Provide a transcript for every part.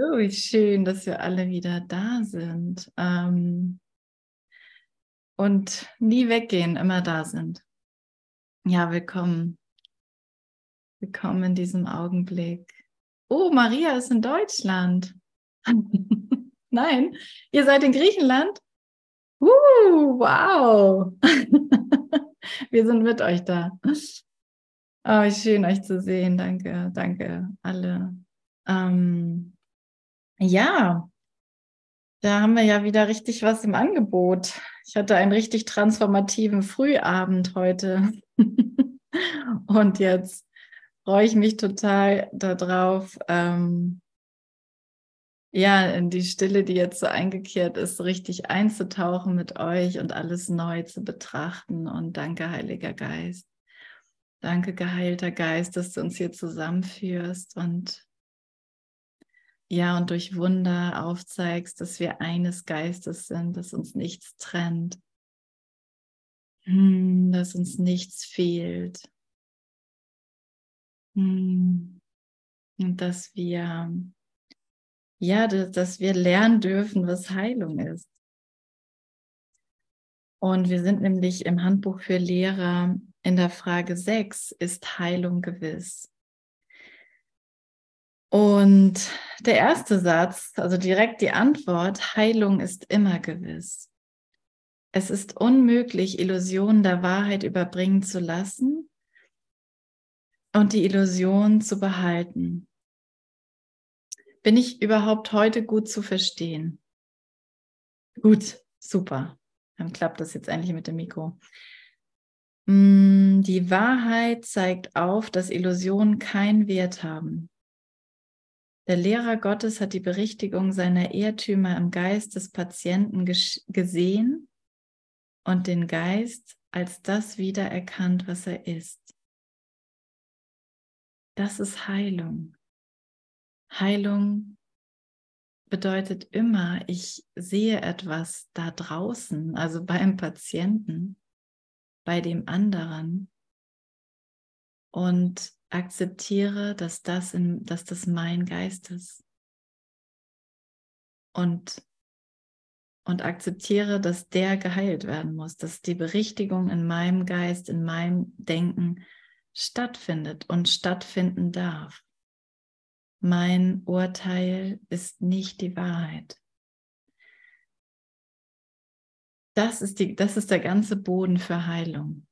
Oh, wie schön, dass wir alle wieder da sind. Ähm, und nie weggehen, immer da sind. Ja, willkommen. Willkommen in diesem Augenblick. Oh, Maria ist in Deutschland. Nein, ihr seid in Griechenland? Uh, wow. wir sind mit euch da. Oh, schön, euch zu sehen. Danke, danke, alle. Ähm, ja, da haben wir ja wieder richtig was im Angebot. Ich hatte einen richtig transformativen Frühabend heute. Und jetzt freue ich mich total darauf, ähm, ja, in die Stille, die jetzt so eingekehrt ist, richtig einzutauchen mit euch und alles neu zu betrachten. Und danke, Heiliger Geist. Danke, geheilter Geist, dass du uns hier zusammenführst und ja, und durch Wunder aufzeigst, dass wir eines Geistes sind, dass uns nichts trennt, hm, dass uns nichts fehlt. Hm, und dass wir, ja, dass wir lernen dürfen, was Heilung ist. Und wir sind nämlich im Handbuch für Lehrer in der Frage 6, ist Heilung gewiss? Und der erste Satz, also direkt die Antwort, Heilung ist immer gewiss. Es ist unmöglich, Illusionen der Wahrheit überbringen zu lassen und die Illusion zu behalten. Bin ich überhaupt heute gut zu verstehen? Gut, super. Dann klappt das jetzt endlich mit dem Mikro. Mm, die Wahrheit zeigt auf, dass Illusionen keinen Wert haben. Der Lehrer Gottes hat die Berichtigung seiner Irrtümer im Geist des Patienten gesehen und den Geist als das wiedererkannt, was er ist. Das ist Heilung. Heilung bedeutet immer, ich sehe etwas da draußen, also beim Patienten, bei dem anderen und akzeptiere, dass das, in, dass das mein Geist ist. Und, und akzeptiere, dass der geheilt werden muss, dass die Berichtigung in meinem Geist, in meinem Denken stattfindet und stattfinden darf. Mein Urteil ist nicht die Wahrheit. Das ist, die, das ist der ganze Boden für Heilung.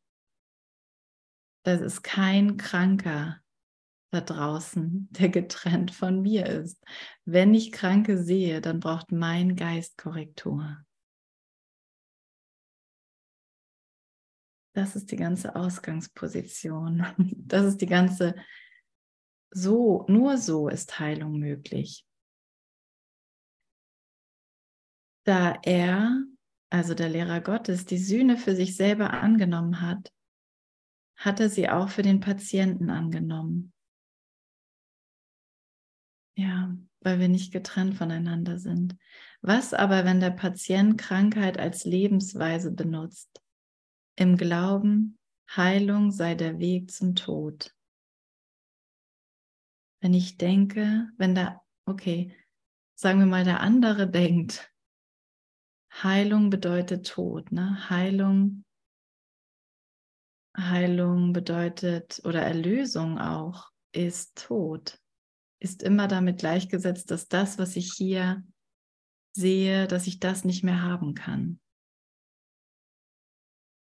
Das ist kein Kranker da draußen, der getrennt von mir ist. Wenn ich Kranke sehe, dann braucht mein Geist Korrektur. Das ist die ganze Ausgangsposition. Das ist die ganze, so, nur so ist Heilung möglich. Da er, also der Lehrer Gottes, die Sühne für sich selber angenommen hat, hat er sie auch für den Patienten angenommen. Ja, weil wir nicht getrennt voneinander sind. Was aber, wenn der Patient Krankheit als Lebensweise benutzt? Im Glauben, Heilung sei der Weg zum Tod. Wenn ich denke, wenn da, okay, sagen wir mal, der andere denkt, Heilung bedeutet Tod, ne? Heilung Heilung bedeutet oder Erlösung auch ist Tod, ist immer damit gleichgesetzt, dass das, was ich hier sehe, dass ich das nicht mehr haben kann.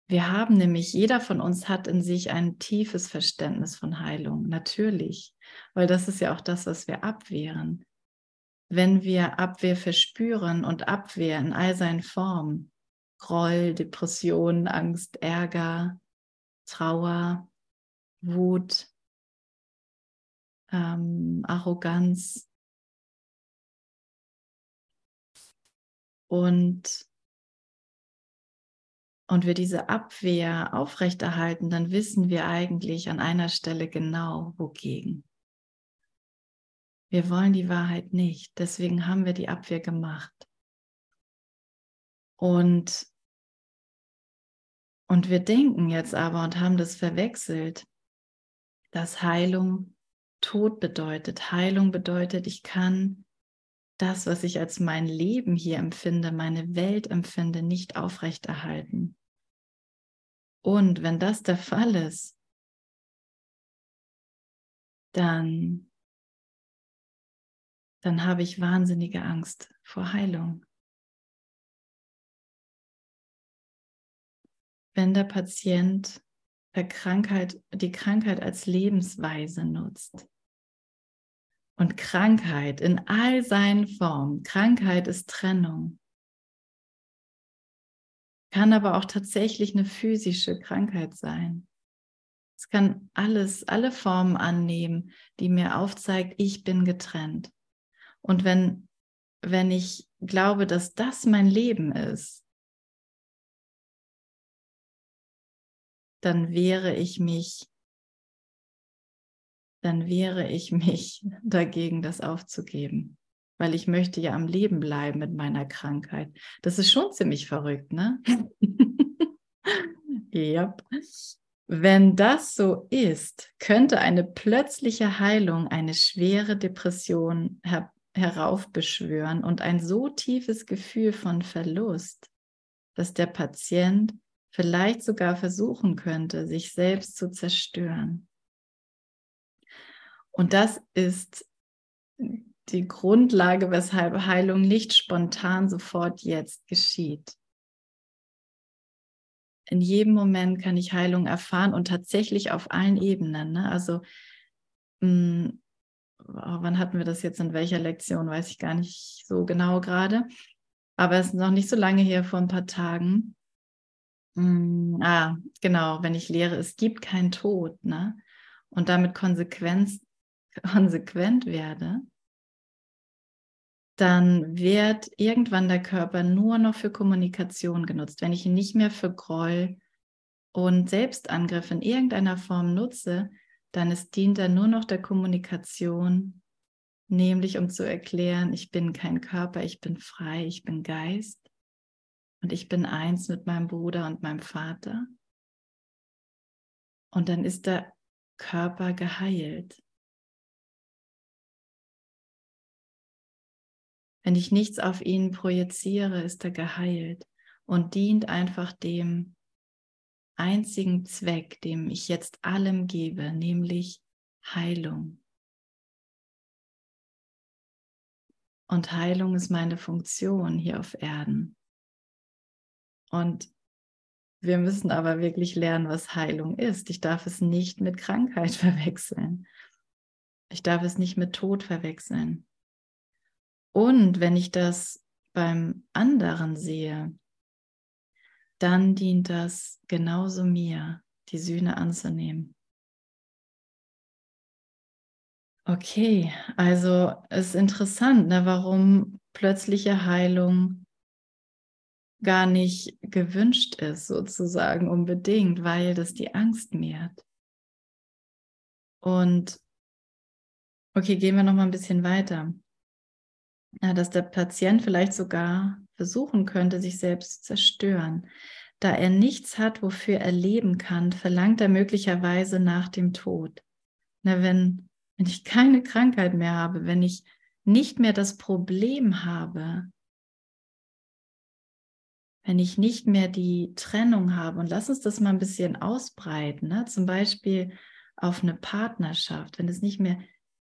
Wir haben nämlich, jeder von uns hat in sich ein tiefes Verständnis von Heilung, natürlich, weil das ist ja auch das, was wir abwehren. Wenn wir Abwehr verspüren und Abwehr in all seinen Formen, Groll, Depression, Angst, Ärger, Trauer, Wut, ähm, Arroganz und und wir diese Abwehr aufrechterhalten, dann wissen wir eigentlich an einer Stelle genau, wogegen. Wir wollen die Wahrheit nicht, deswegen haben wir die Abwehr gemacht. Und und wir denken jetzt aber und haben das verwechselt, dass Heilung Tod bedeutet. Heilung bedeutet, ich kann das, was ich als mein Leben hier empfinde, meine Welt empfinde, nicht aufrechterhalten. Und wenn das der Fall ist, dann, dann habe ich wahnsinnige Angst vor Heilung. Wenn der Patient der Krankheit, die Krankheit als Lebensweise nutzt, und Krankheit in all seinen Formen. Krankheit ist Trennung. Kann aber auch tatsächlich eine physische Krankheit sein. Es kann alles, alle Formen annehmen, die mir aufzeigt, ich bin getrennt. Und wenn, wenn ich glaube, dass das mein Leben ist, dann wehre ich mich dann wehre ich mich dagegen, das aufzugeben, weil ich möchte ja am Leben bleiben mit meiner Krankheit. Das ist schon ziemlich verrückt, ne? ja. Wenn das so ist, könnte eine plötzliche Heilung eine schwere Depression her heraufbeschwören und ein so tiefes Gefühl von Verlust, dass der Patient vielleicht sogar versuchen könnte, sich selbst zu zerstören. Und das ist die Grundlage, weshalb Heilung nicht spontan sofort jetzt geschieht. In jedem Moment kann ich Heilung erfahren und tatsächlich auf allen Ebenen. Ne? Also, mh, hm, oh, wann hatten wir das jetzt in welcher Lektion, weiß ich gar nicht so genau gerade. Aber es ist noch nicht so lange her, vor ein paar Tagen. Mh, hm, ah, genau, wenn ich lehre, es gibt keinen Tod. Ne? Und damit Konsequenz konsequent werde, dann wird irgendwann der Körper nur noch für Kommunikation genutzt. Wenn ich ihn nicht mehr für Groll und Selbstangriff in irgendeiner Form nutze, dann ist, dient er nur noch der Kommunikation, nämlich um zu erklären, ich bin kein Körper, ich bin frei, ich bin Geist und ich bin eins mit meinem Bruder und meinem Vater. Und dann ist der Körper geheilt. Wenn ich nichts auf ihn projiziere, ist er geheilt und dient einfach dem einzigen Zweck, dem ich jetzt allem gebe, nämlich Heilung. Und Heilung ist meine Funktion hier auf Erden. Und wir müssen aber wirklich lernen, was Heilung ist. Ich darf es nicht mit Krankheit verwechseln. Ich darf es nicht mit Tod verwechseln. Und wenn ich das beim anderen sehe, dann dient das genauso mir, die Sühne anzunehmen. Okay, also es ist interessant, ne, warum plötzliche Heilung gar nicht gewünscht ist, sozusagen unbedingt, weil das die Angst mehrt. Und okay, gehen wir noch mal ein bisschen weiter dass der Patient vielleicht sogar versuchen könnte, sich selbst zu zerstören. Da er nichts hat, wofür er leben kann, verlangt er möglicherweise nach dem Tod. Na, wenn, wenn ich keine Krankheit mehr habe, wenn ich nicht mehr das Problem habe, wenn ich nicht mehr die Trennung habe, und lass uns das mal ein bisschen ausbreiten, ne? zum Beispiel auf eine Partnerschaft, wenn es nicht mehr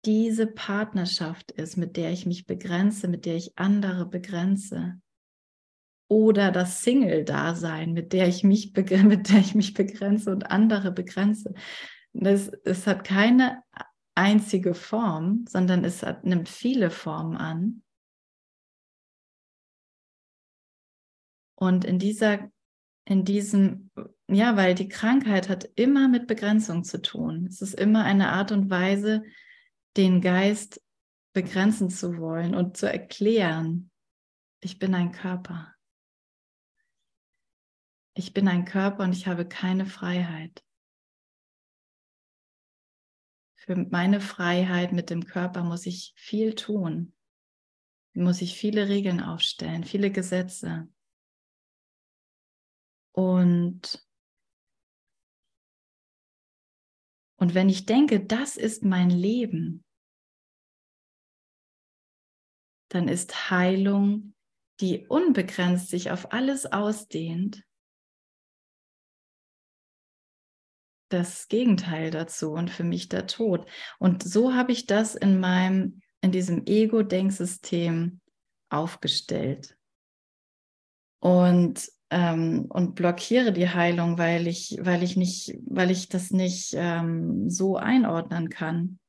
diese Partnerschaft ist, mit der ich mich begrenze, mit der ich andere begrenze. Oder das Single-Dasein, mit der ich mich mit der ich mich begrenze und andere begrenze. Das, es hat keine einzige Form, sondern es hat, nimmt viele Formen an. Und in dieser, in diesem, ja, weil die Krankheit hat immer mit Begrenzung zu tun. Es ist immer eine Art und Weise, den Geist begrenzen zu wollen und zu erklären, ich bin ein Körper. Ich bin ein Körper und ich habe keine Freiheit. Für meine Freiheit mit dem Körper muss ich viel tun, muss ich viele Regeln aufstellen, viele Gesetze. Und, und wenn ich denke, das ist mein Leben, dann ist Heilung, die unbegrenzt sich auf alles ausdehnt, das Gegenteil dazu und für mich der Tod. Und so habe ich das in meinem, in diesem Ego-Denksystem aufgestellt. Und, ähm, und blockiere die Heilung, weil ich, weil ich nicht, weil ich das nicht ähm, so einordnen kann.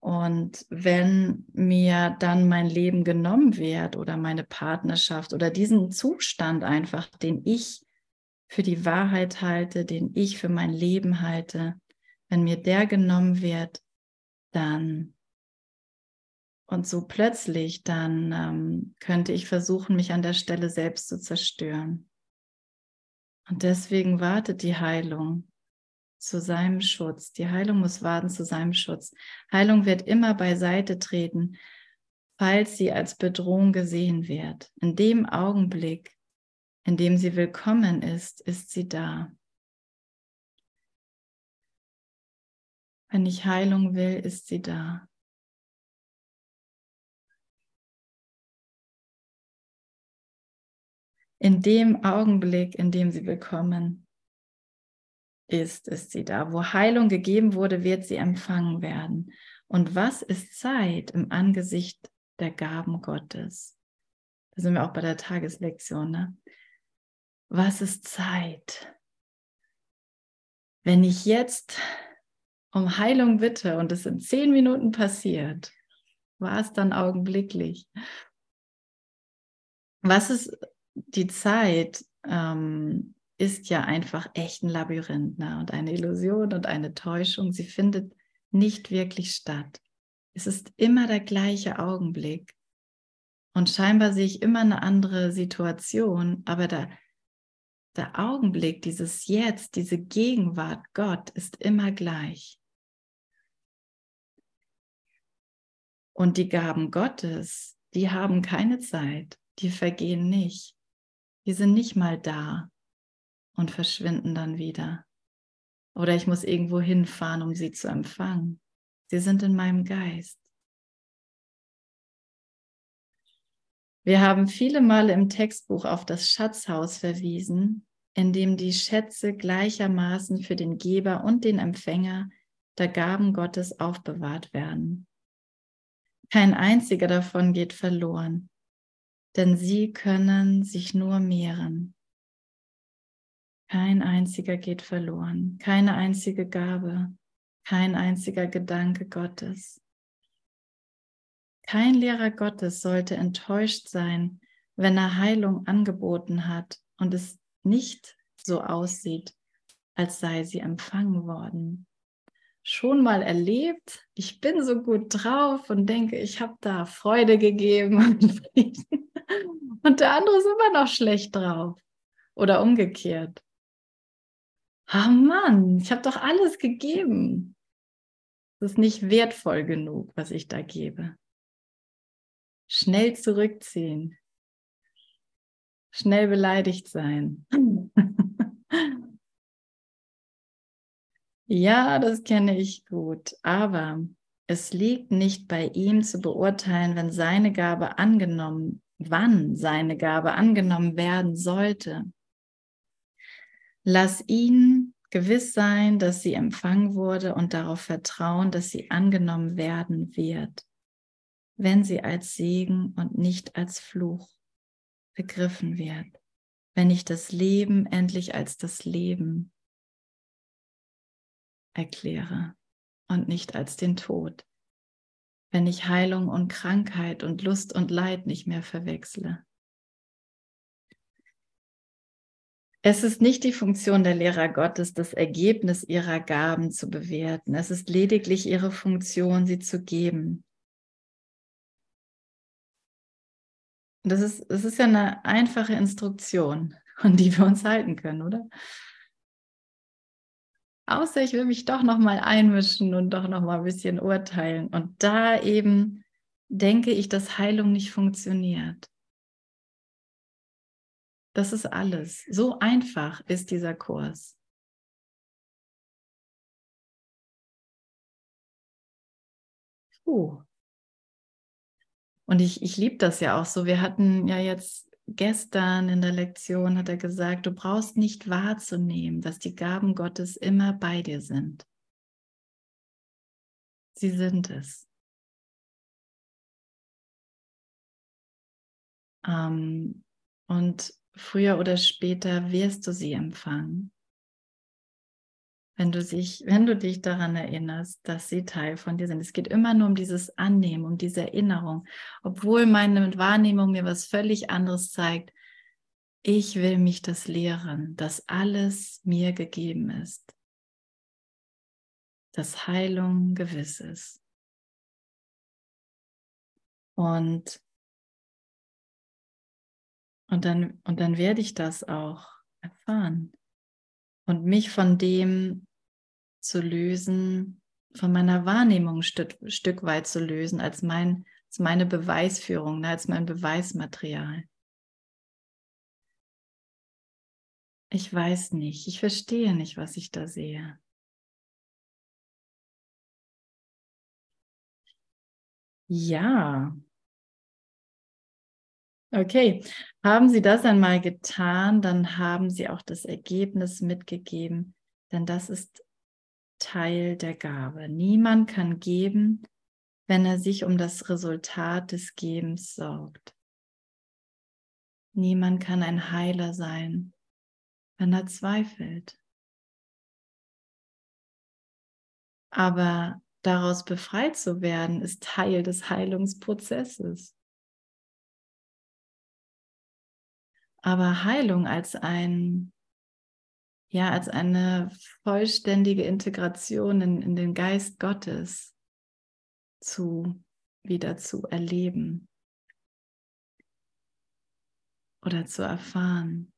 Und wenn mir dann mein Leben genommen wird oder meine Partnerschaft oder diesen Zustand einfach, den ich für die Wahrheit halte, den ich für mein Leben halte, wenn mir der genommen wird, dann und so plötzlich, dann ähm, könnte ich versuchen, mich an der Stelle selbst zu zerstören. Und deswegen wartet die Heilung zu seinem Schutz. Die Heilung muss warten zu seinem Schutz. Heilung wird immer beiseite treten, falls sie als Bedrohung gesehen wird. In dem Augenblick, in dem sie willkommen ist, ist sie da. Wenn ich Heilung will, ist sie da. In dem Augenblick, in dem sie willkommen ist, ist sie da. Wo Heilung gegeben wurde, wird sie empfangen werden. Und was ist Zeit im Angesicht der Gaben Gottes? Da sind wir auch bei der Tageslektion. Ne? Was ist Zeit? Wenn ich jetzt um Heilung bitte und es in zehn Minuten passiert, war es dann augenblicklich. Was ist die Zeit, ähm, ist ja einfach echt ein Labyrinth ne? und eine Illusion und eine Täuschung. Sie findet nicht wirklich statt. Es ist immer der gleiche Augenblick. Und scheinbar sehe ich immer eine andere Situation, aber der, der Augenblick, dieses Jetzt, diese Gegenwart, Gott ist immer gleich. Und die Gaben Gottes, die haben keine Zeit, die vergehen nicht. Die sind nicht mal da und verschwinden dann wieder. Oder ich muss irgendwo hinfahren, um sie zu empfangen. Sie sind in meinem Geist. Wir haben viele Male im Textbuch auf das Schatzhaus verwiesen, in dem die Schätze gleichermaßen für den Geber und den Empfänger der Gaben Gottes aufbewahrt werden. Kein einziger davon geht verloren, denn sie können sich nur mehren. Kein einziger geht verloren, keine einzige Gabe, kein einziger Gedanke Gottes. Kein Lehrer Gottes sollte enttäuscht sein, wenn er Heilung angeboten hat und es nicht so aussieht, als sei sie empfangen worden. Schon mal erlebt, ich bin so gut drauf und denke, ich habe da Freude gegeben und der andere ist immer noch schlecht drauf. Oder umgekehrt ah Mann, ich habe doch alles gegeben. Das ist nicht wertvoll genug, was ich da gebe. Schnell zurückziehen. Schnell beleidigt sein. ja, das kenne ich gut, aber es liegt nicht bei ihm zu beurteilen, wenn seine Gabe angenommen, wann seine Gabe angenommen werden sollte. Lass ihn gewiss sein, dass sie empfangen wurde und darauf vertrauen, dass sie angenommen werden wird, wenn sie als Segen und nicht als Fluch begriffen wird, wenn ich das Leben endlich als das Leben erkläre und nicht als den Tod, wenn ich Heilung und Krankheit und Lust und Leid nicht mehr verwechsle Es ist nicht die Funktion der Lehrer Gottes, das Ergebnis ihrer Gaben zu bewerten. Es ist lediglich ihre Funktion, sie zu geben. das ist, das ist ja eine einfache Instruktion, an die wir uns halten können, oder? Außer ich will mich doch noch mal einmischen und doch noch mal ein bisschen urteilen. Und da eben denke ich, dass Heilung nicht funktioniert. Das ist alles. So einfach ist dieser Kurs. Puh. Und ich, ich liebe das ja auch so. Wir hatten ja jetzt gestern in der Lektion, hat er gesagt, du brauchst nicht wahrzunehmen, dass die Gaben Gottes immer bei dir sind. Sie sind es. Ähm, und früher oder später wirst du sie empfangen. Wenn du, sich, wenn du dich daran erinnerst, dass sie Teil von dir sind. Es geht immer nur um dieses Annehmen, um diese Erinnerung. Obwohl meine Wahrnehmung mir was völlig anderes zeigt, ich will mich das lehren, dass alles mir gegeben ist. Dass Heilung gewiss ist. Und und dann, und dann werde ich das auch erfahren. Und mich von dem zu lösen, von meiner Wahrnehmung Stück, Stück weit zu lösen, als, mein, als meine Beweisführung, ne, als mein Beweismaterial. Ich weiß nicht, ich verstehe nicht, was ich da sehe. Ja, Okay, haben Sie das einmal getan, dann haben Sie auch das Ergebnis mitgegeben, denn das ist Teil der Gabe. Niemand kann geben, wenn er sich um das Resultat des Gebens sorgt. Niemand kann ein Heiler sein, wenn er zweifelt. Aber daraus befreit zu werden, ist Teil des Heilungsprozesses. aber Heilung als ein, ja, als eine vollständige Integration in, in den Geist Gottes zu, wieder zu erleben oder zu erfahren.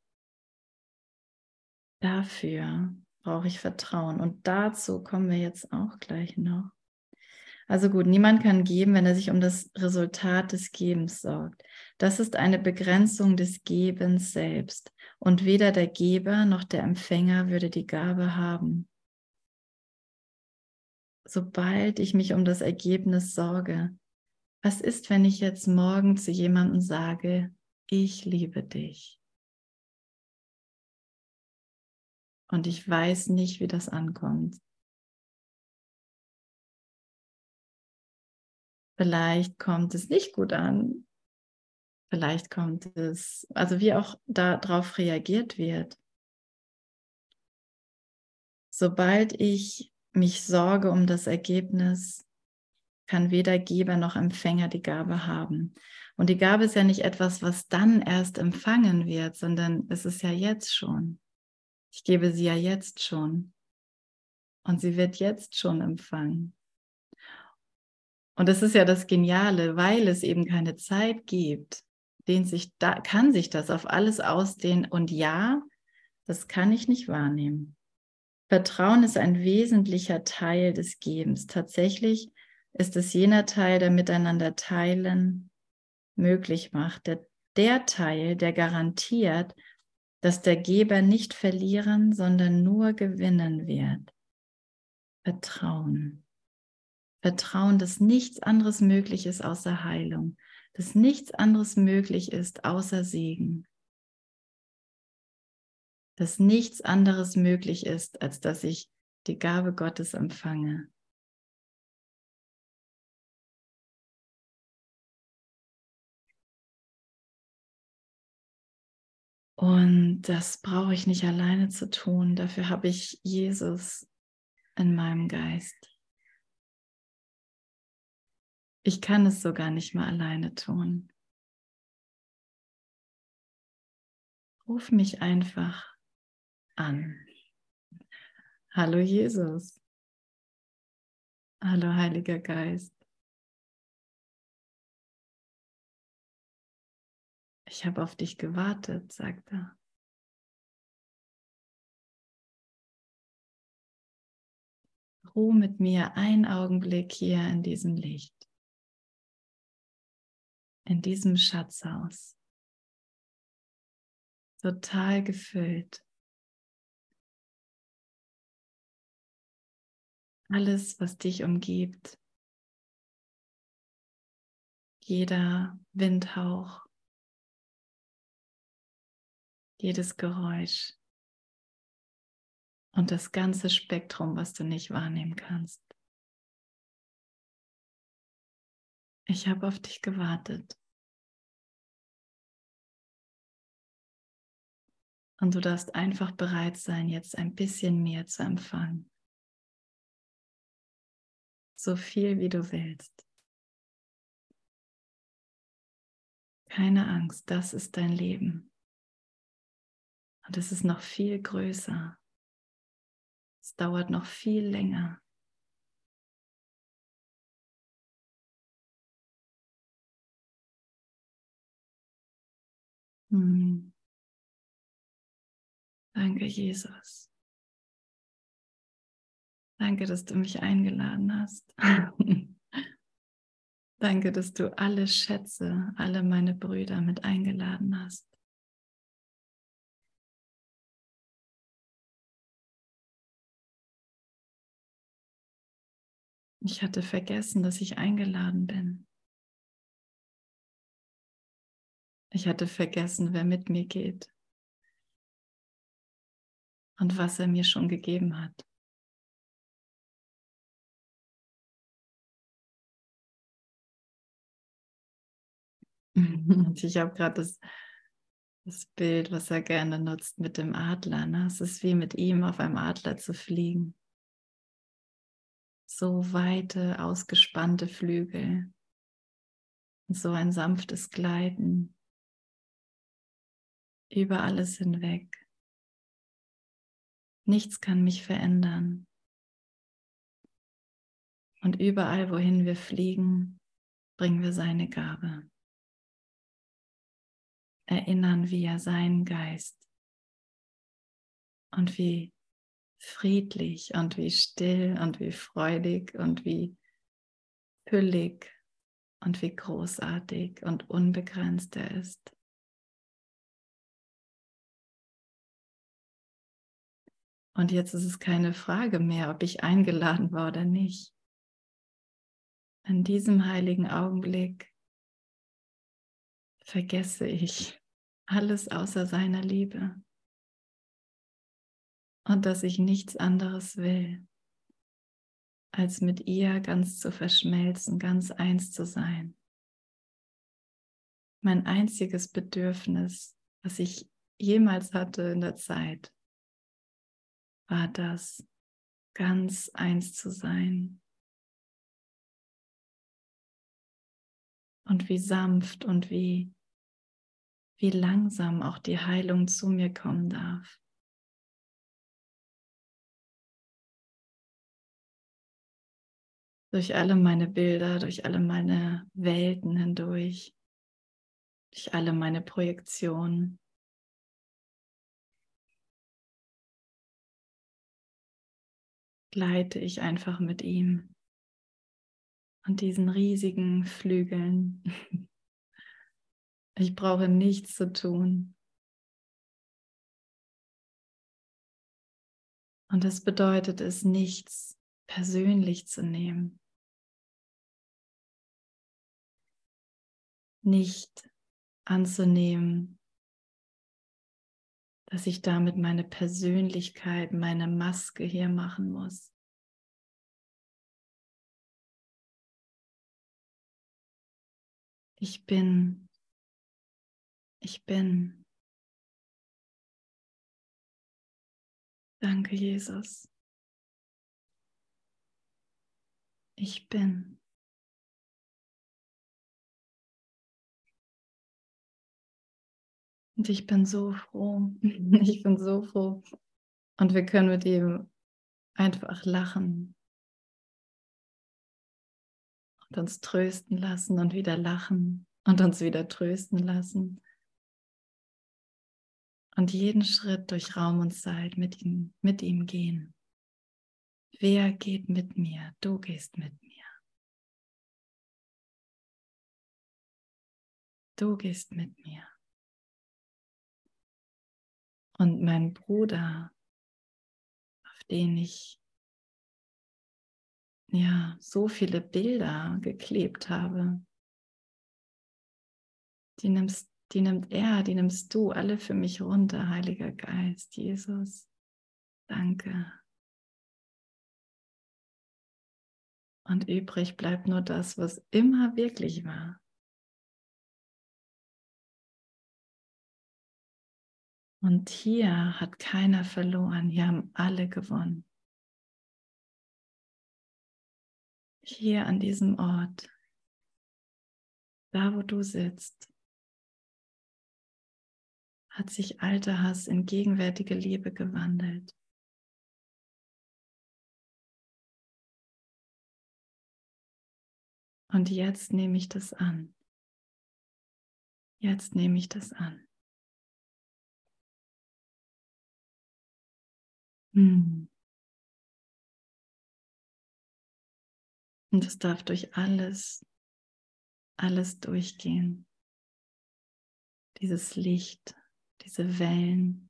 Dafür brauche ich Vertrauen und dazu kommen wir jetzt auch gleich noch. Also gut, niemand kann geben, wenn er sich um das Resultat des Gebens sorgt. Das ist eine Begrenzung des Gebens selbst. Und weder der Geber noch der Empfänger würde die Gabe haben. Sobald ich mich um das Ergebnis sorge, was ist, wenn ich jetzt morgen zu jemandem sage, ich liebe dich? Und ich weiß nicht, wie das ankommt. Vielleicht kommt es nicht gut an. Vielleicht kommt es, also wie auch darauf reagiert wird. Sobald ich mich sorge um das Ergebnis, kann weder Geber noch Empfänger die Gabe haben. Und die Gabe ist ja nicht etwas, was dann erst empfangen wird, sondern es ist ja jetzt schon. Ich gebe sie ja jetzt schon. Und sie wird jetzt schon empfangen. Und das ist ja das Geniale, weil es eben keine Zeit gibt, dehnt sich da, kann sich das auf alles ausdehnen. Und ja, das kann ich nicht wahrnehmen. Vertrauen ist ein wesentlicher Teil des Gebens. Tatsächlich ist es jener Teil, der miteinander teilen möglich macht. Der, der Teil, der garantiert, dass der Geber nicht verlieren, sondern nur gewinnen wird. Vertrauen. Vertrauen, dass nichts anderes möglich ist außer Heilung, dass nichts anderes möglich ist außer Segen, dass nichts anderes möglich ist, als dass ich die Gabe Gottes empfange. Und das brauche ich nicht alleine zu tun. Dafür habe ich Jesus in meinem Geist. Ich kann es sogar nicht mehr alleine tun. Ruf mich einfach an. Hallo Jesus. Hallo Heiliger Geist. Ich habe auf dich gewartet, sagt er. Ruhe mit mir einen Augenblick hier in diesem Licht in diesem Schatzhaus. Total gefüllt. Alles, was dich umgibt, jeder Windhauch, jedes Geräusch und das ganze Spektrum, was du nicht wahrnehmen kannst. Ich habe auf dich gewartet. Und du darfst einfach bereit sein, jetzt ein bisschen mehr zu empfangen. So viel wie du willst. Keine Angst, das ist dein Leben. Und es ist noch viel größer. Es dauert noch viel länger. Hm. Danke, Jesus. Danke, dass du mich eingeladen hast. Danke, dass du alle Schätze, alle meine Brüder mit eingeladen hast. Ich hatte vergessen, dass ich eingeladen bin. Ich hatte vergessen, wer mit mir geht und was er mir schon gegeben hat. Und ich habe gerade das, das Bild, was er gerne nutzt mit dem Adler. Ne? Es ist wie mit ihm auf einem Adler zu fliegen. So weite, ausgespannte Flügel. Und so ein sanftes Gleiten über alles hinweg. Nichts kann mich verändern. Und überall, wohin wir fliegen, bringen wir seine Gabe. Erinnern wir seinen Geist und wie friedlich und wie still und wie freudig und wie füllig und wie großartig und unbegrenzt er ist. Und jetzt ist es keine Frage mehr, ob ich eingeladen war oder nicht. In diesem heiligen Augenblick vergesse ich alles außer seiner Liebe und dass ich nichts anderes will, als mit ihr ganz zu verschmelzen, ganz eins zu sein. Mein einziges Bedürfnis, was ich jemals hatte in der Zeit, war das, ganz eins zu sein. Und wie sanft und wie, wie langsam auch die Heilung zu mir kommen darf. Durch alle meine Bilder, durch alle meine Welten hindurch, durch alle meine Projektionen. Gleite ich einfach mit ihm und diesen riesigen Flügeln. Ich brauche nichts zu tun. Und das bedeutet es, nichts persönlich zu nehmen. Nicht anzunehmen, dass ich damit meine Persönlichkeit, meine Maske hier machen muss. Ich bin, ich bin. Danke, Jesus. Ich bin. Und ich bin so froh. Ich bin so froh. Und wir können mit ihm einfach lachen und uns trösten lassen und wieder lachen und uns wieder trösten lassen. Und jeden Schritt durch Raum und Zeit mit ihm, mit ihm gehen. Wer geht mit mir? Du gehst mit mir. Du gehst mit mir. Und mein Bruder, auf den ich ja so viele Bilder geklebt habe, Die nimmst, die nimmt er, die nimmst du alle für mich runter, Heiliger Geist, Jesus. Danke. Und übrig bleibt nur das, was immer wirklich war. Und hier hat keiner verloren, hier haben alle gewonnen. Hier an diesem Ort, da wo du sitzt, hat sich alter Hass in gegenwärtige Liebe gewandelt. Und jetzt nehme ich das an. Jetzt nehme ich das an. Hm. Und es darf durch alles, alles durchgehen. Dieses Licht, diese Wellen.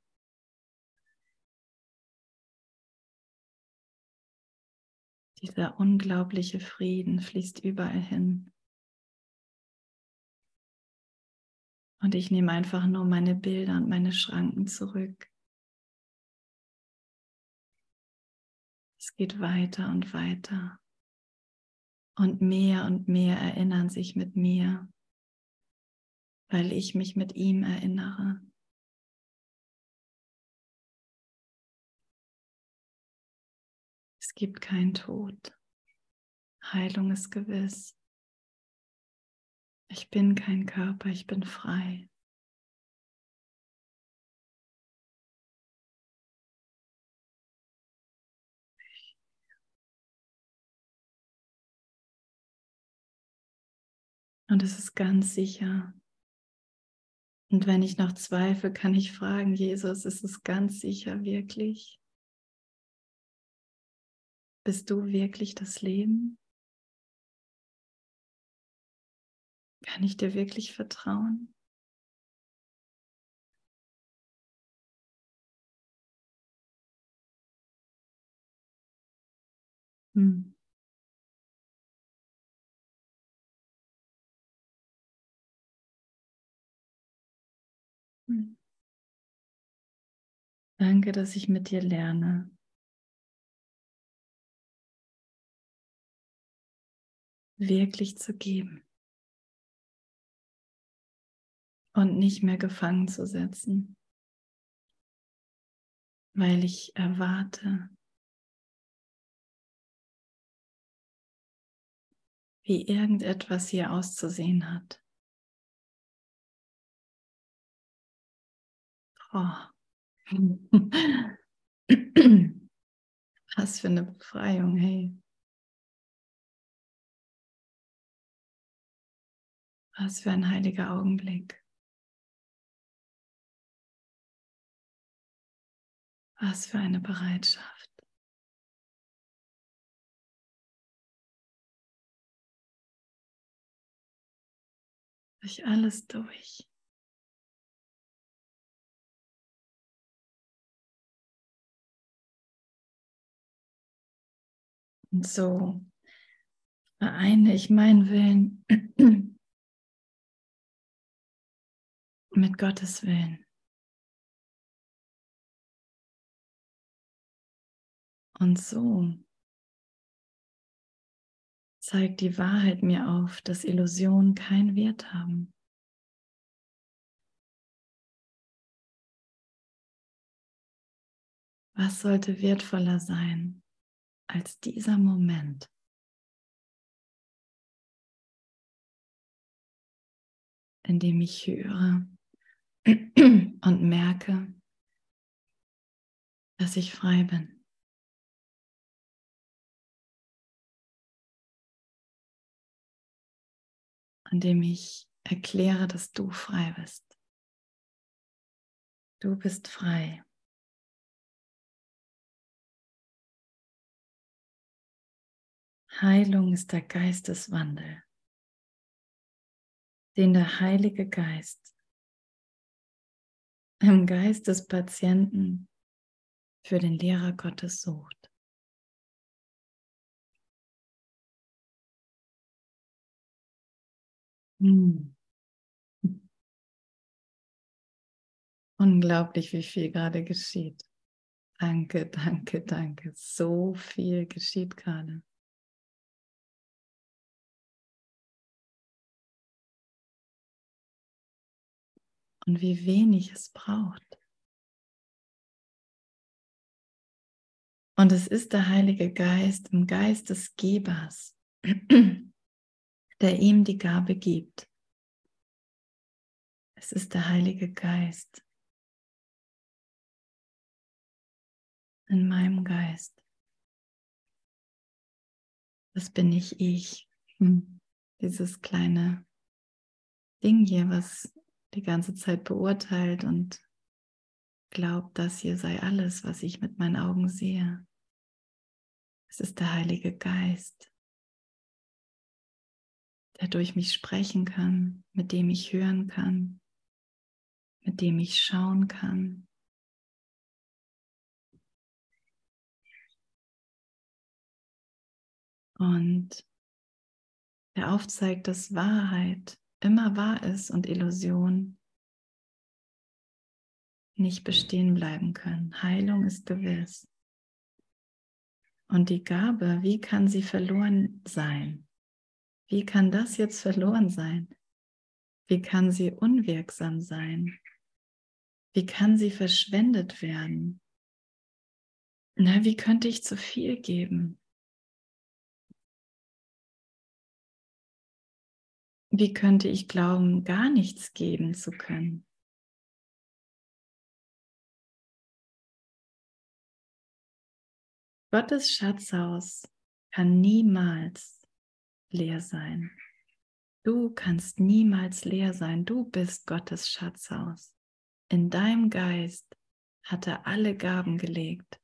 Dieser unglaubliche Frieden fließt überall hin. Und ich nehme einfach nur meine Bilder und meine Schranken zurück. Geht weiter und weiter. Und mehr und mehr erinnern sich mit mir, weil ich mich mit ihm erinnere. Es gibt keinen Tod. Heilung ist gewiss. Ich bin kein Körper, ich bin frei. Und es ist ganz sicher. Und wenn ich noch zweifle, kann ich fragen, Jesus, ist es ganz sicher wirklich? Bist du wirklich das Leben? Kann ich dir wirklich vertrauen? Hm. Danke, dass ich mit dir lerne. Wirklich zu geben und nicht mehr gefangen zu setzen, weil ich erwarte, wie irgendetwas hier auszusehen hat. Oh. Was für eine Befreiung, hey. Was für ein heiliger Augenblick. Was für eine Bereitschaft. Durch alles durch. Und so vereine ich meinen Willen mit Gottes Willen. Und so zeigt die Wahrheit mir auf, dass Illusionen keinen Wert haben. Was sollte wertvoller sein als dieser Moment. in dem ich höre und merke, dass ich frei bin. An dem ich erkläre, dass du frei bist. Du bist frei. Heilung ist der Geisteswandel, den der Heilige Geist im Geist des Patienten für den Lehrer Gottes sucht. Hm. Unglaublich, wie viel gerade geschieht. Danke, danke, danke. So viel geschieht gerade. Und wie wenig es braucht. Und es ist der Heilige Geist im Geist des Gebers, der ihm die Gabe gibt. Es ist der Heilige Geist in meinem Geist. Das bin nicht ich. Hm. Dieses kleine Ding hier, was die ganze Zeit beurteilt und glaubt, das hier sei alles, was ich mit meinen Augen sehe. Es ist der Heilige Geist, der durch mich sprechen kann, mit dem ich hören kann, mit dem ich schauen kann. Und der aufzeigt, dass Wahrheit immer wahr ist und Illusion nicht bestehen bleiben können. Heilung ist gewiss. Und die Gabe, wie kann sie verloren sein? Wie kann das jetzt verloren sein? Wie kann sie unwirksam sein? Wie kann sie verschwendet werden? Na, wie könnte ich zu viel geben? Wie könnte ich glauben, gar nichts geben zu können? Gottes Schatzhaus kann niemals leer sein. Du kannst niemals leer sein. Du bist Gottes Schatzhaus. In deinem Geist hat er alle Gaben gelegt.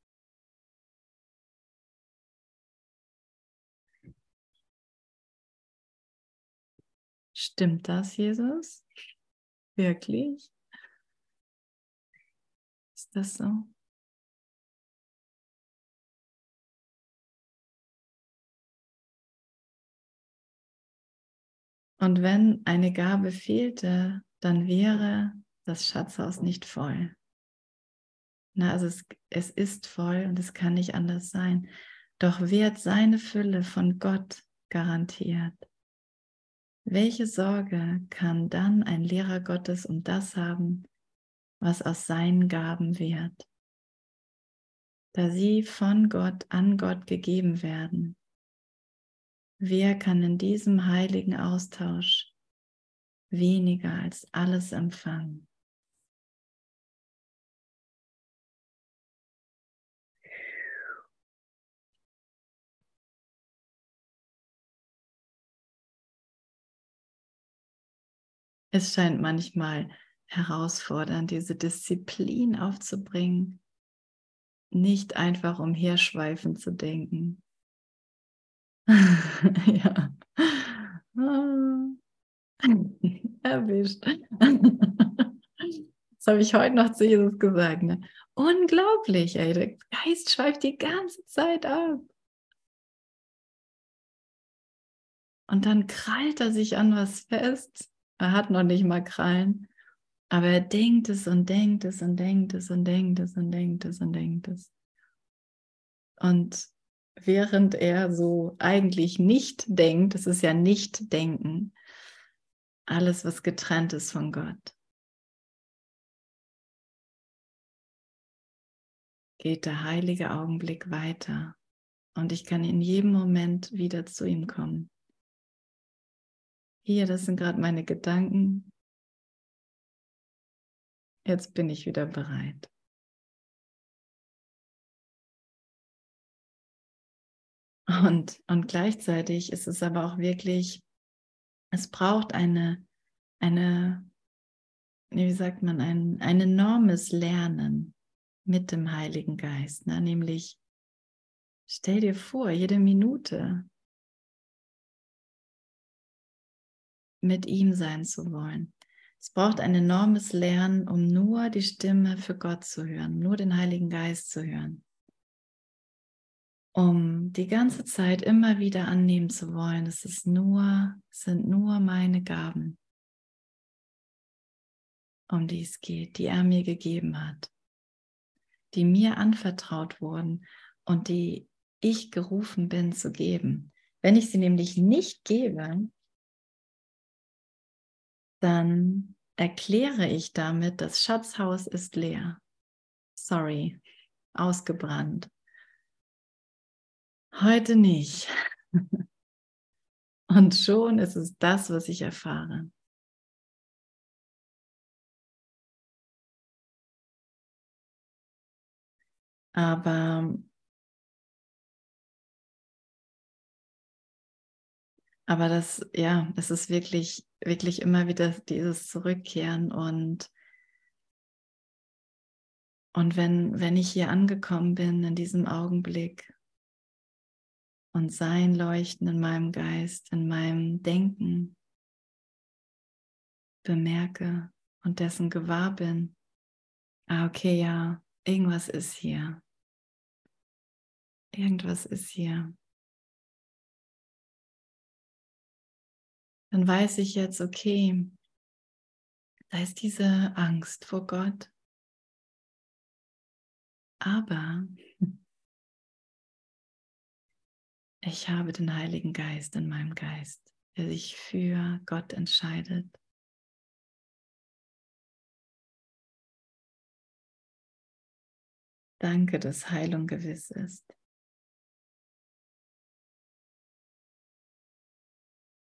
Stimmt das, Jesus? Wirklich? Ist das so? Und wenn eine Gabe fehlte, dann wäre das Schatzhaus nicht voll. Na, also es, es ist voll und es kann nicht anders sein. Doch wird seine Fülle von Gott garantiert. Welche Sorge kann dann ein Lehrer Gottes um das haben, was aus seinen Gaben wird? Da sie von Gott an Gott gegeben werden, Wer kann in diesem heiligen Austausch weniger als alles empfangen? Es scheint manchmal herausfordernd, diese Disziplin aufzubringen, nicht einfach umherschweifen zu denken, ja. Ah. Erwischt. Das habe ich heute noch zu Jesus gesagt. Ne? Unglaublich, ey. Der Geist schweift die ganze Zeit ab. Und dann krallt er sich an was fest. Er hat noch nicht mal Krallen. Aber er denkt es und denkt es und denkt es und denkt es und denkt es und denkt es. Und während er so eigentlich nicht denkt, das ist ja nicht denken, alles, was getrennt ist von Gott. Geht der heilige Augenblick weiter und ich kann in jedem Moment wieder zu ihm kommen. Hier, das sind gerade meine Gedanken. Jetzt bin ich wieder bereit. Und, und gleichzeitig ist es aber auch wirklich, es braucht eine, eine, wie sagt man, ein, ein enormes Lernen mit dem Heiligen Geist. Ne? Nämlich, stell dir vor, jede Minute mit ihm sein zu wollen. Es braucht ein enormes Lernen, um nur die Stimme für Gott zu hören, nur den Heiligen Geist zu hören um die ganze Zeit immer wieder annehmen zu wollen, es ist nur, sind nur meine Gaben. um die es geht, die er mir gegeben hat, die mir anvertraut wurden und die ich gerufen bin zu geben. Wenn ich sie nämlich nicht gebe, dann erkläre ich damit, das Schatzhaus ist leer. Sorry, ausgebrannt. Heute nicht. Und schon ist es das, was ich erfahre. Aber aber das ja, es ist wirklich wirklich immer wieder dieses Zurückkehren und und wenn wenn ich hier angekommen bin in diesem Augenblick und sein Leuchten in meinem Geist, in meinem Denken bemerke und dessen gewahr bin. Ah, okay, ja, irgendwas ist hier. Irgendwas ist hier. Dann weiß ich jetzt, okay, da ist diese Angst vor Gott. Aber ich habe den Heiligen Geist in meinem Geist, der sich für Gott entscheidet. Danke, dass Heilung gewiss ist.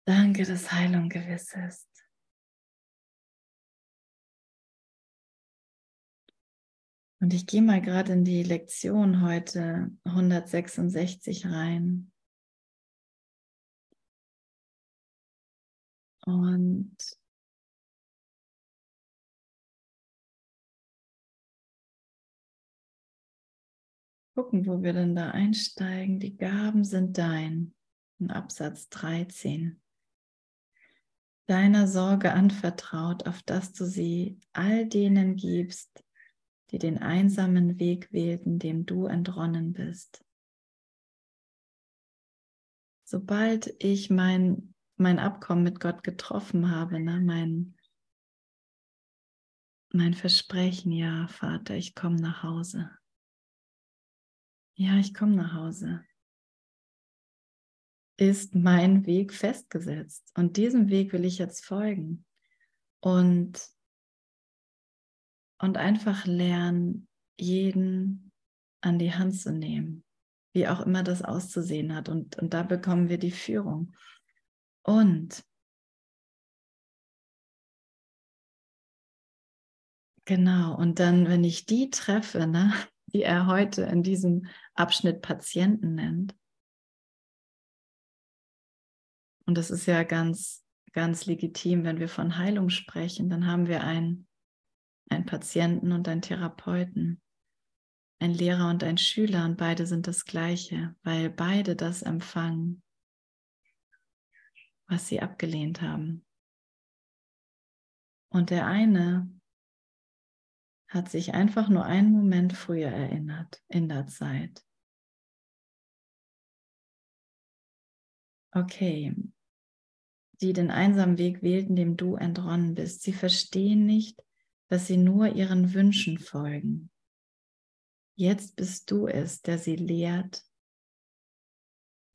Danke, dass Heilung gewiss ist. Und ich gehe mal gerade in die Lektion heute 166 rein. Und gucken, wo wir denn da einsteigen. Die Gaben sind dein. In Absatz 13 deiner Sorge anvertraut, auf dass du sie all denen gibst, die den einsamen Weg wählten, dem du entronnen bist. Sobald ich mein, mein Abkommen mit Gott getroffen habe, ne, mein, mein Versprechen, ja, Vater, ich komme nach Hause. Ja, ich komme nach Hause ist mein Weg festgesetzt. Und diesem Weg will ich jetzt folgen. Und, und einfach lernen, jeden an die Hand zu nehmen, wie auch immer das auszusehen hat. Und, und da bekommen wir die Führung. Und genau, und dann, wenn ich die treffe, ne, die er heute in diesem Abschnitt Patienten nennt, Und das ist ja ganz, ganz legitim, wenn wir von Heilung sprechen, dann haben wir einen, einen Patienten und einen Therapeuten, einen Lehrer und einen Schüler und beide sind das gleiche, weil beide das empfangen, was sie abgelehnt haben. Und der eine hat sich einfach nur einen Moment früher erinnert in der Zeit. Okay, die den einsamen Weg wählten, dem du entronnen bist. Sie verstehen nicht, dass sie nur ihren Wünschen folgen. Jetzt bist du es, der sie lehrt.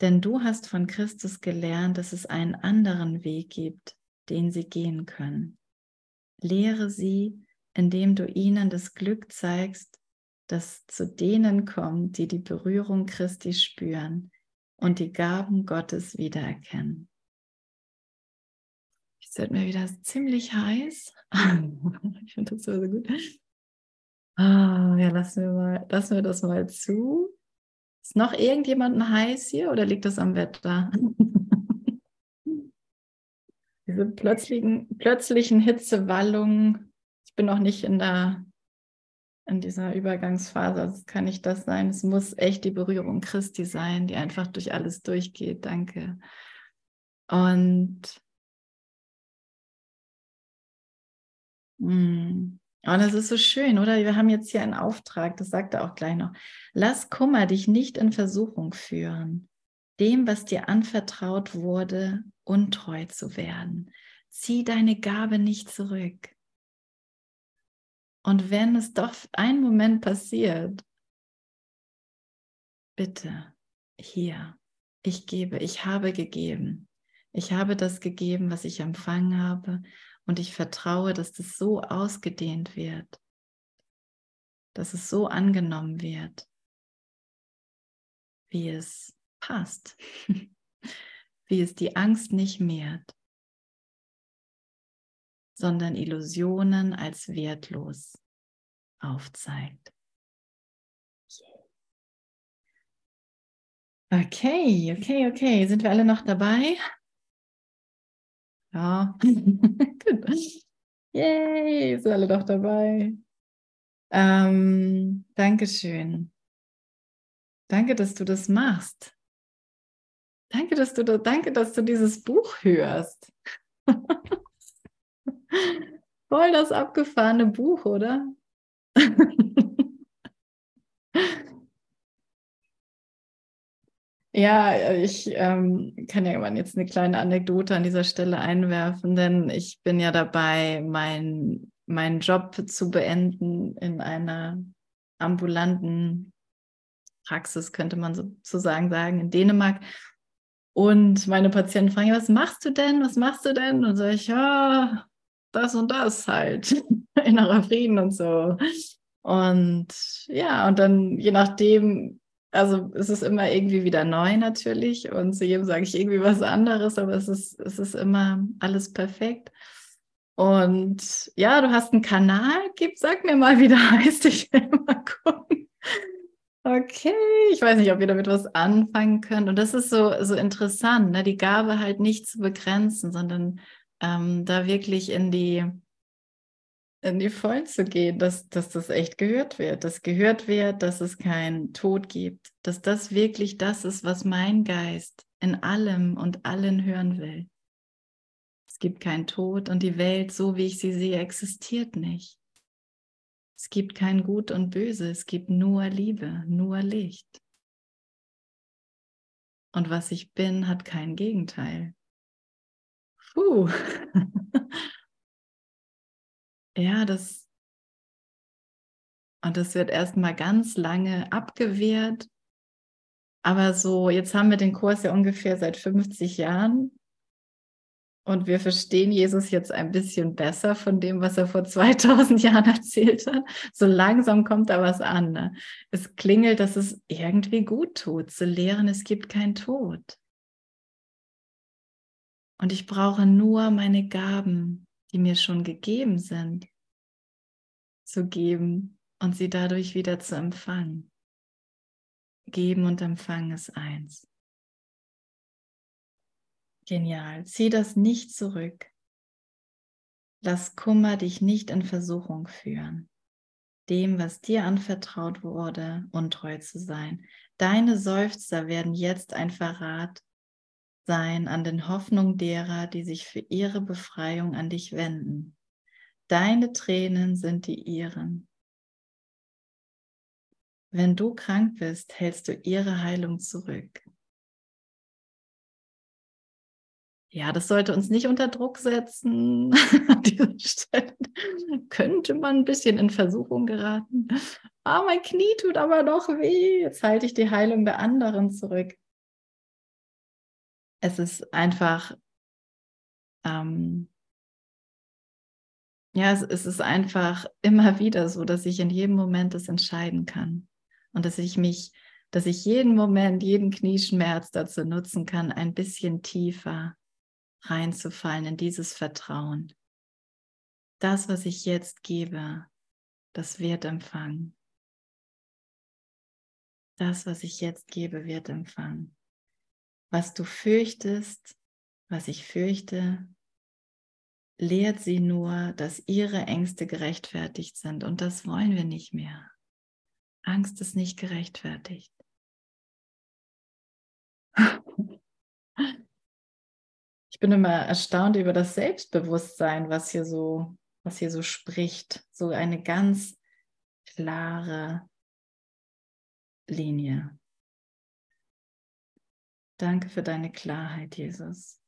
Denn du hast von Christus gelernt, dass es einen anderen Weg gibt, den sie gehen können. Lehre sie, indem du ihnen das Glück zeigst, das zu denen kommt, die die Berührung Christi spüren und die Gaben Gottes wiedererkennen. Jetzt wird mir wieder ziemlich heiß. ich finde das so, gut. Ah, ja, lassen wir, mal, lassen wir das mal zu. Ist noch irgendjemanden heiß hier oder liegt das am Wetter? Diese plötzlichen, plötzlichen Hitzewallungen. Ich bin noch nicht in der in dieser Übergangsphase. Also kann nicht das sein. Es muss echt die Berührung Christi sein, die einfach durch alles durchgeht. Danke. Und Mm. Und das ist so schön, oder? Wir haben jetzt hier einen Auftrag, das sagt er auch gleich noch. Lass Kummer dich nicht in Versuchung führen, dem, was dir anvertraut wurde, untreu zu werden. Zieh deine Gabe nicht zurück. Und wenn es doch einen Moment passiert, bitte hier, ich gebe, ich habe gegeben. Ich habe das gegeben, was ich empfangen habe und ich vertraue, dass das so ausgedehnt wird, dass es so angenommen wird, wie es passt, wie es die Angst nicht mehrt, sondern Illusionen als wertlos aufzeigt. Okay, okay, okay. Sind wir alle noch dabei? Ja. Yay, sind alle noch dabei. Ähm, Dankeschön. Danke, dass du das machst. Danke, dass du, danke, dass du dieses Buch hörst. Voll das abgefahrene Buch, oder? Ja, ich ähm, kann ja mal jetzt eine kleine Anekdote an dieser Stelle einwerfen, denn ich bin ja dabei, mein, meinen Job zu beenden in einer ambulanten Praxis, könnte man sozusagen sagen, in Dänemark. Und meine Patienten fragen, was machst du denn? Was machst du denn? Und sage ich, ja, das und das halt. Innerer Frieden und so. Und ja, und dann je nachdem, also es ist immer irgendwie wieder neu natürlich und zu jedem sage ich irgendwie was anderes, aber es ist, es ist immer alles perfekt. Und ja, du hast einen Kanal, gib, sag mir mal, wie der heißt. Ich will mal gucken. Okay, ich weiß nicht, ob ihr damit was anfangen könnt. Und das ist so, so interessant, ne? die Gabe halt nicht zu begrenzen, sondern ähm, da wirklich in die, in die Vollen zu gehen, dass, dass das echt gehört wird, dass gehört wird, dass es keinen Tod gibt, dass das wirklich das ist, was mein Geist in allem und allen hören will. Es gibt keinen Tod und die Welt, so wie ich sie sehe, existiert nicht. Es gibt kein Gut und Böse, es gibt nur Liebe, nur Licht. Und was ich bin, hat kein Gegenteil. Puh. Ja, das und das wird erstmal ganz lange abgewehrt. Aber so, jetzt haben wir den Kurs ja ungefähr seit 50 Jahren und wir verstehen Jesus jetzt ein bisschen besser von dem, was er vor 2000 Jahren erzählt hat. So langsam kommt da was an. Ne? Es klingelt, dass es irgendwie gut tut, zu lehren, es gibt keinen Tod. Und ich brauche nur meine Gaben, die mir schon gegeben sind, zu geben und sie dadurch wieder zu empfangen. Geben und empfangen ist eins. Genial. Zieh das nicht zurück. Lass Kummer dich nicht in Versuchung führen, dem, was dir anvertraut wurde, untreu zu sein. Deine Seufzer werden jetzt ein Verrat sein an den Hoffnungen derer, die sich für ihre Befreiung an dich wenden. Deine Tränen sind die ihren. Wenn du krank bist, hältst du ihre Heilung zurück. Ja, das sollte uns nicht unter Druck setzen. An dieser Stelle könnte man ein bisschen in Versuchung geraten. Ah, mein Knie tut aber noch weh. Jetzt halte ich die Heilung der anderen zurück es ist einfach, ähm, ja, es, es ist einfach immer wieder so, dass ich in jedem Moment das entscheiden kann und dass ich mich, dass ich jeden Moment, jeden Knieschmerz dazu nutzen kann, ein bisschen tiefer reinzufallen in dieses Vertrauen. Das, was ich jetzt gebe, das wird empfangen. Das, was ich jetzt gebe, wird empfangen was du fürchtest, was ich fürchte, lehrt sie nur, dass ihre Ängste gerechtfertigt sind und das wollen wir nicht mehr. Angst ist nicht gerechtfertigt. Ich bin immer erstaunt über das Selbstbewusstsein, was hier so, was hier so spricht. So eine ganz klare Linie. Danke für deine Klarheit, Jesus.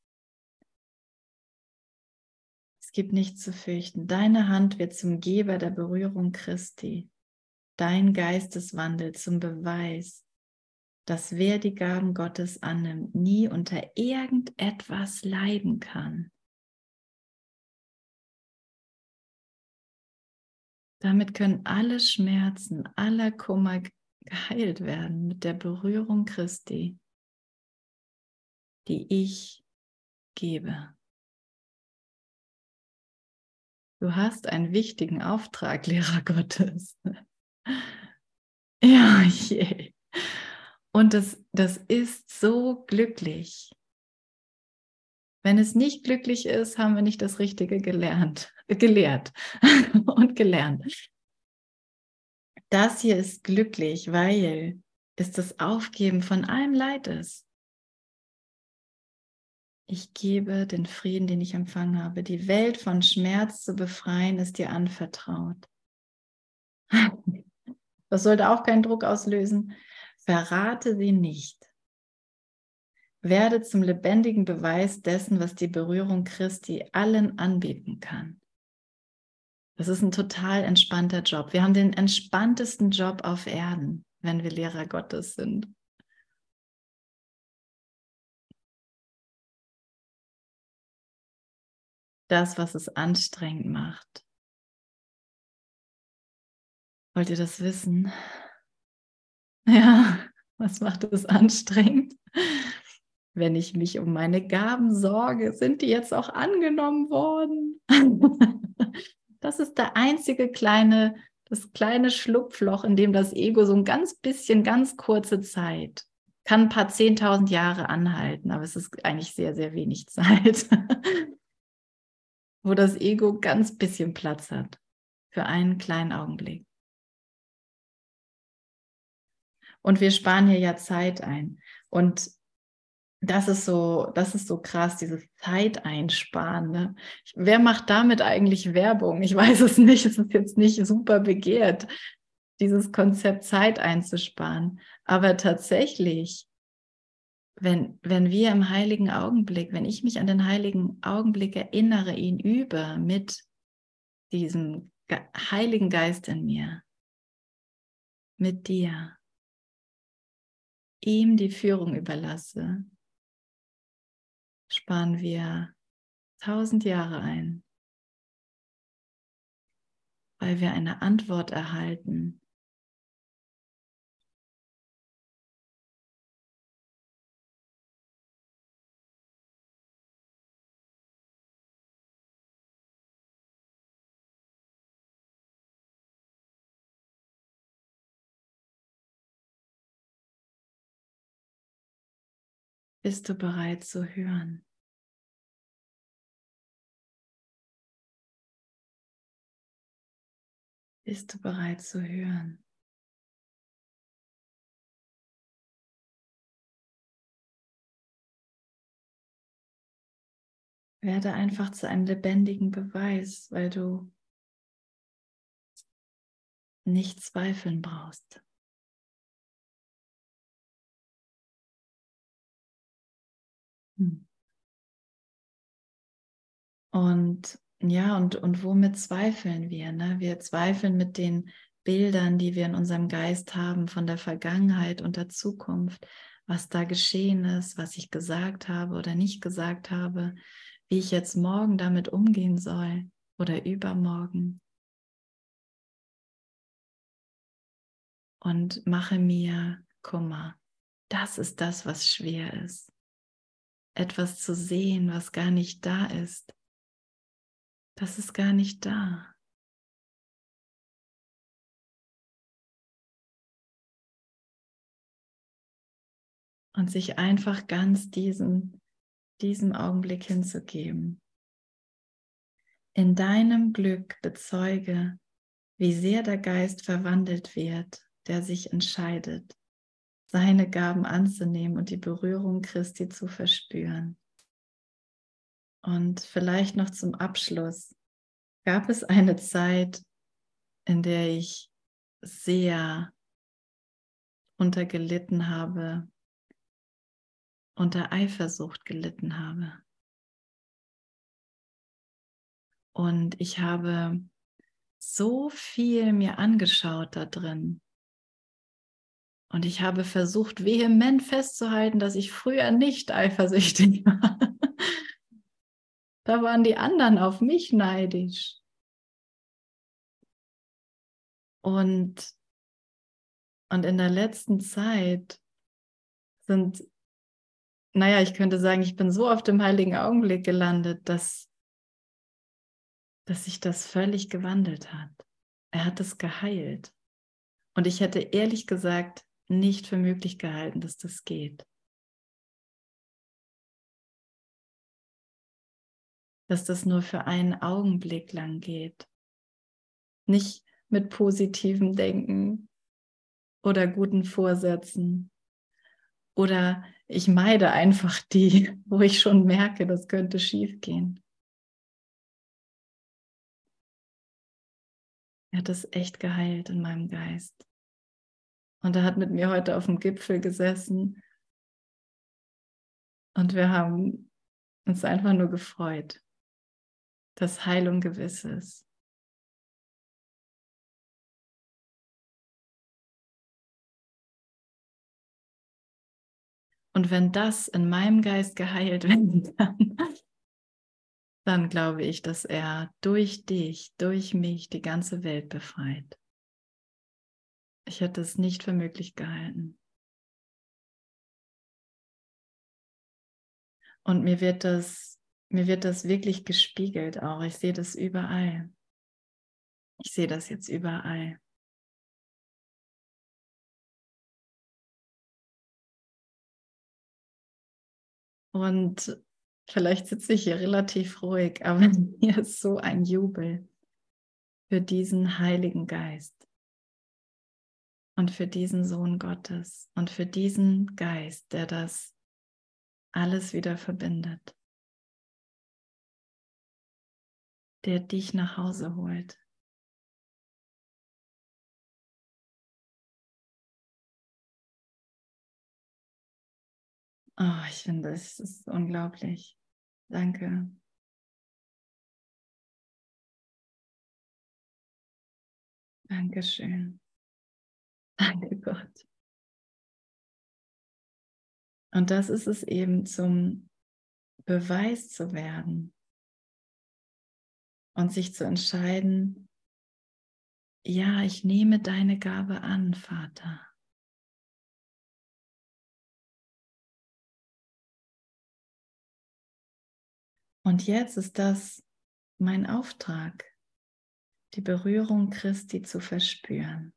Es gibt nichts zu fürchten. Deine Hand wird zum Geber der Berührung Christi. Dein Geisteswandel zum Beweis, dass wer die Gaben Gottes annimmt, nie unter irgendetwas leiden kann. Damit können alle Schmerzen, aller Kummer geheilt werden mit der Berührung Christi, die ich gebe. Du hast einen wichtigen Auftrag, Lehrer Gottes. ja, je. Und das, das ist so glücklich. Wenn es nicht glücklich ist, haben wir nicht das Richtige gelernt, gelehrt und gelernt. Das hier ist glücklich, weil es das Aufgeben von allem Leid ist. Ich gebe den Frieden, den ich empfangen habe. Die Welt von Schmerz zu befreien, ist dir anvertraut. Das sollte auch keinen Druck auslösen. Verrate sie nicht. Werde zum lebendigen Beweis dessen, was die Berührung Christi allen anbieten kann. Das ist ein total entspannter Job. Wir haben den entspanntesten Job auf Erden, wenn wir Lehrer Gottes sind. Das, was es anstrengend macht. Wollt ihr das wissen? Ja, was macht es anstrengend? Wenn ich mich um meine Gaben sorge, sind die jetzt auch angenommen worden? Das ist der einzige kleine, das kleine Schlupfloch, in dem das Ego so ein ganz bisschen, ganz kurze Zeit, kann ein paar zehntausend Jahre anhalten, aber es ist eigentlich sehr, sehr wenig Zeit, wo das Ego ganz bisschen Platz hat für einen kleinen Augenblick. Und wir sparen hier ja Zeit ein. Und das ist so, das ist so krass, dieses Zeiteinsparen. Ne? Wer macht damit eigentlich Werbung? Ich weiß es nicht. Es ist jetzt nicht super begehrt, dieses Konzept Zeit einzusparen. Aber tatsächlich, wenn, wenn wir im heiligen Augenblick, wenn ich mich an den heiligen Augenblick erinnere, ihn übe mit diesem heiligen Geist in mir, mit dir, ihm die Führung überlasse, sparen wir tausend Jahre ein, weil wir eine Antwort erhalten. Bist du bereit zu hören? Bist du bereit zu hören? Werde einfach zu einem lebendigen Beweis, weil du nicht zweifeln brauchst. Und ja, und, und womit zweifeln wir? Ne? Wir zweifeln mit den Bildern, die wir in unserem Geist haben von der Vergangenheit und der Zukunft, was da geschehen ist, was ich gesagt habe oder nicht gesagt habe, wie ich jetzt morgen damit umgehen soll oder übermorgen. Und mache mir Kummer. Das ist das, was schwer ist. Etwas zu sehen, was gar nicht da ist das ist gar nicht da. Und sich einfach ganz diesem, diesem Augenblick hinzugeben. In deinem Glück bezeuge, wie sehr der Geist verwandelt wird, der sich entscheidet, seine Gaben anzunehmen und die Berührung Christi zu verspüren. Und vielleicht noch zum Abschluss. Gab es eine Zeit, in der ich sehr untergelitten habe, unter Eifersucht gelitten habe? Und ich habe so viel mir angeschaut da drin. Und ich habe versucht, vehement festzuhalten, dass ich früher nicht eifersüchtig war. Da waren die anderen auf mich neidisch. Und, und in der letzten Zeit sind, naja, ich könnte sagen, ich bin so auf dem heiligen Augenblick gelandet, dass, dass sich das völlig gewandelt hat. Er hat es geheilt. Und ich hätte ehrlich gesagt nicht für möglich gehalten, dass das geht. Dass das nur für einen Augenblick lang geht. Nicht mit positivem Denken oder guten Vorsätzen. Oder ich meide einfach die, wo ich schon merke, das könnte schiefgehen. Er hat es echt geheilt in meinem Geist. Und er hat mit mir heute auf dem Gipfel gesessen. Und wir haben uns einfach nur gefreut, dass Heilung gewiss ist. Und wenn das in meinem Geist geheilt werden kann, dann glaube ich, dass er durch dich, durch mich die ganze Welt befreit. Ich hätte es nicht für möglich gehalten. Und mir wird das, mir wird das wirklich gespiegelt auch. Ich sehe das überall. Ich sehe das jetzt überall. Und vielleicht sitze ich hier relativ ruhig, aber mir ist so ein Jubel für diesen Heiligen Geist und für diesen Sohn Gottes und für diesen Geist, der das alles wieder verbindet, der dich nach Hause holt. Oh, ich finde, es ist unglaublich. Danke. Dankeschön. Danke Gott. Und das ist es eben zum Beweis zu werden und sich zu entscheiden, ja, ich nehme deine Gabe an, Vater. Und jetzt ist das mein Auftrag, die Berührung Christi zu verspüren.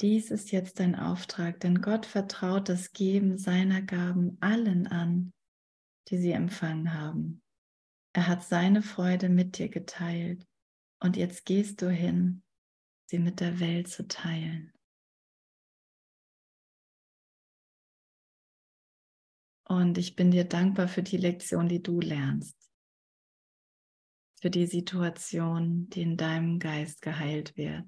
Dies ist jetzt dein Auftrag, denn Gott vertraut das Geben seiner Gaben allen an, die sie empfangen haben. Er hat seine Freude mit dir geteilt und jetzt gehst du hin, sie mit der Welt zu teilen. Und ich bin dir dankbar für die Lektion, die du lernst. Für die Situation, die in deinem Geist geheilt wird.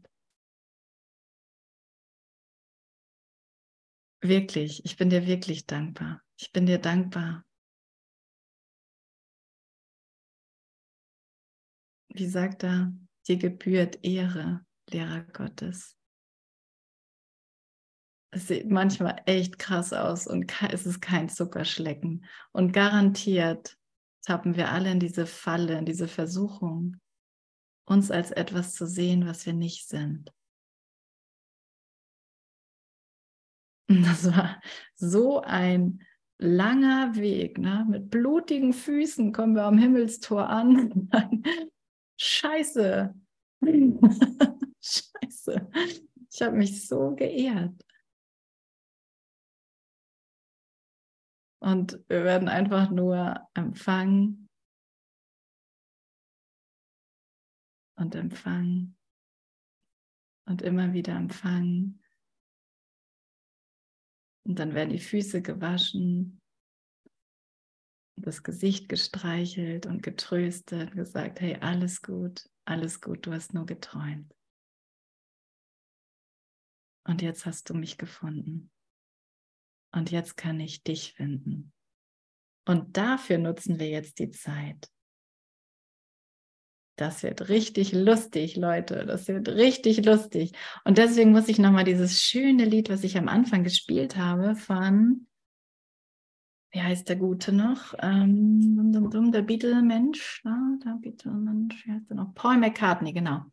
Wirklich, ich bin dir wirklich dankbar. Ich bin dir dankbar. Wie sagt er, dir gebührt Ehre, Lehrer Gottes es sieht manchmal echt krass aus und es ist kein Zuckerschlecken. Und garantiert tappen wir alle in diese Falle, in diese Versuchung, uns als etwas zu sehen, was wir nicht sind. Und das war so ein langer Weg, ne? mit blutigen Füßen kommen wir am Himmelstor an. Scheiße. Scheiße. Ich habe mich so geehrt. Und wir werden einfach nur empfangen und empfangen und immer wieder empfangen. Und dann werden die Füße gewaschen, das Gesicht gestreichelt und getröstet, gesagt, hey, alles gut, alles gut, du hast nur geträumt. Und jetzt hast du mich gefunden. Und jetzt kann ich dich finden. Und dafür nutzen wir jetzt die Zeit. Das wird richtig lustig, Leute. Das wird richtig lustig. Und deswegen muss ich nochmal dieses schöne Lied, was ich am Anfang gespielt habe, von, wie heißt der Gute noch? Ähm, der Beatle-Mensch. Der Beatle-Mensch, wie heißt der noch? Paul McCartney, genau.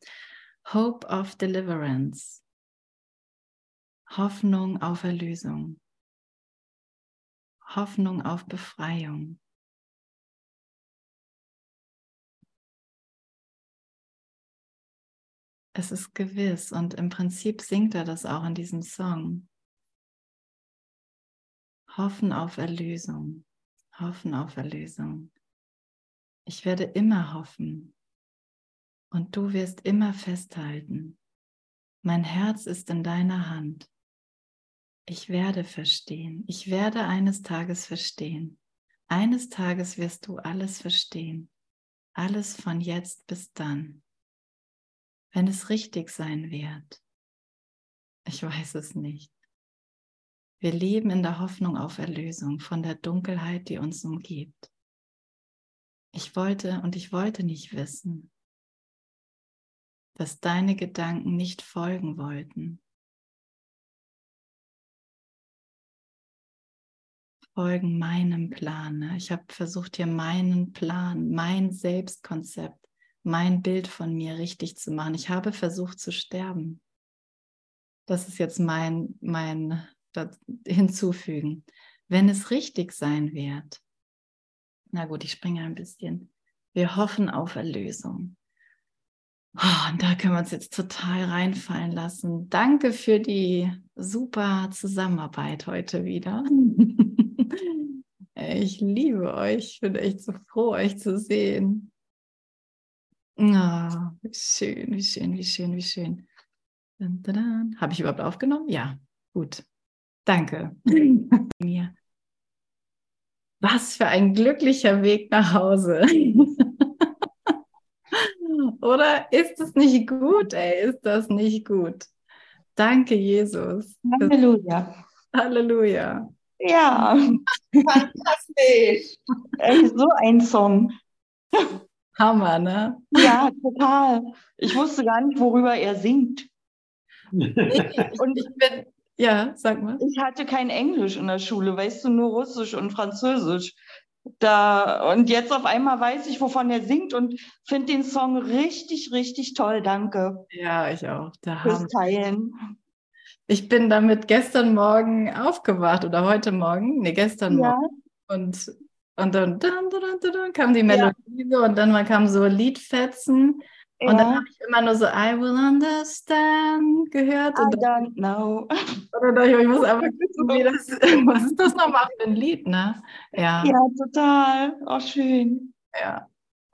Hope of Deliverance. Hoffnung auf Erlösung. Hoffnung auf Befreiung. Es ist gewiss und im Prinzip singt er das auch in diesem Song. Hoffen auf Erlösung, hoffen auf Erlösung. Ich werde immer hoffen und du wirst immer festhalten. Mein Herz ist in deiner Hand. Ich werde verstehen, ich werde eines Tages verstehen. Eines Tages wirst du alles verstehen, alles von jetzt bis dann wenn es richtig sein wird? Ich weiß es nicht. Wir leben in der Hoffnung auf Erlösung von der Dunkelheit, die uns umgibt. Ich wollte und ich wollte nicht wissen, dass deine Gedanken nicht folgen wollten. Folgen meinem Plan. Ne? Ich habe versucht, hier meinen Plan, mein Selbstkonzept mein Bild von mir richtig zu machen. Ich habe versucht zu sterben. Das ist jetzt mein, mein Hinzufügen. Wenn es richtig sein wird, na gut, ich springe ein bisschen. Wir hoffen auf Erlösung. Oh, und da können wir uns jetzt total reinfallen lassen. Danke für die super Zusammenarbeit heute wieder. Ich liebe euch. Ich bin echt so froh, euch zu sehen. Oh, wie schön, wie schön, wie schön, wie schön. Habe ich überhaupt aufgenommen? Ja, gut. Danke. Was für ein glücklicher Weg nach Hause. Oder ist es nicht gut, ey? Ist das nicht gut? Danke, Jesus. Halleluja. Halleluja. Ja, fantastisch. so ein Song. Hammer, ne? Ja, total. Ich wusste gar nicht, worüber er singt. und ich bin, ja, sag mal. Ich hatte kein Englisch in der Schule, weißt du, nur Russisch und Französisch. Da, und jetzt auf einmal weiß ich, wovon er singt und finde den Song richtig, richtig toll. Danke. Ja, ich auch. Der Fürs Teilen. Ich bin damit gestern Morgen aufgewacht oder heute Morgen, nee, gestern ja. Morgen. Und und dann, dann, dann, dann, dann kam die Melodie ja. und dann kam so Liedfetzen. Ja. Und dann habe ich immer nur so I will understand gehört. I don't know. Und dann ich, muss einfach wissen, wie das, was ist das nochmal für ein Lied, ne? Ja, ja total. Auch schön. Ja.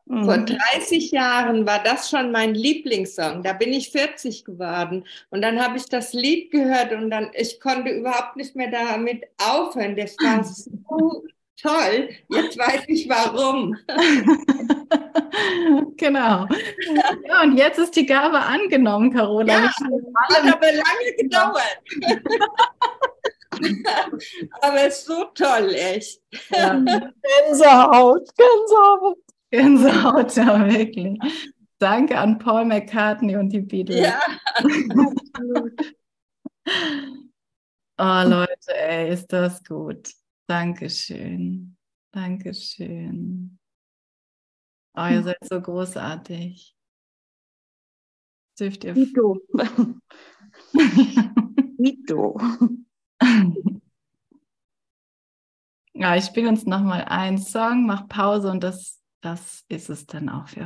Mhm. Vor 30 Jahren war das schon mein Lieblingssong. Da bin ich 40 geworden. Und dann habe ich das Lied gehört und dann, ich konnte überhaupt nicht mehr damit aufhören. Das war so toll, jetzt weiß ich warum. genau. Ja, und jetzt ist die Gabe angenommen, Carola. Ja, hat aber lange gedauert. aber es ist so toll, echt. Ja. Gänsehaut, Gänsehaut. Gänsehaut, ja, wirklich. Danke an Paul McCartney und die Beatles. Ja. oh, Leute, ey, ist das gut. Dankeschön. Dankeschön. Oh, ihr seid so großartig. Dürft ihr. Vito. Vito. Ja, ich spiele uns nochmal einen Song, mach Pause und das, das ist es dann auch für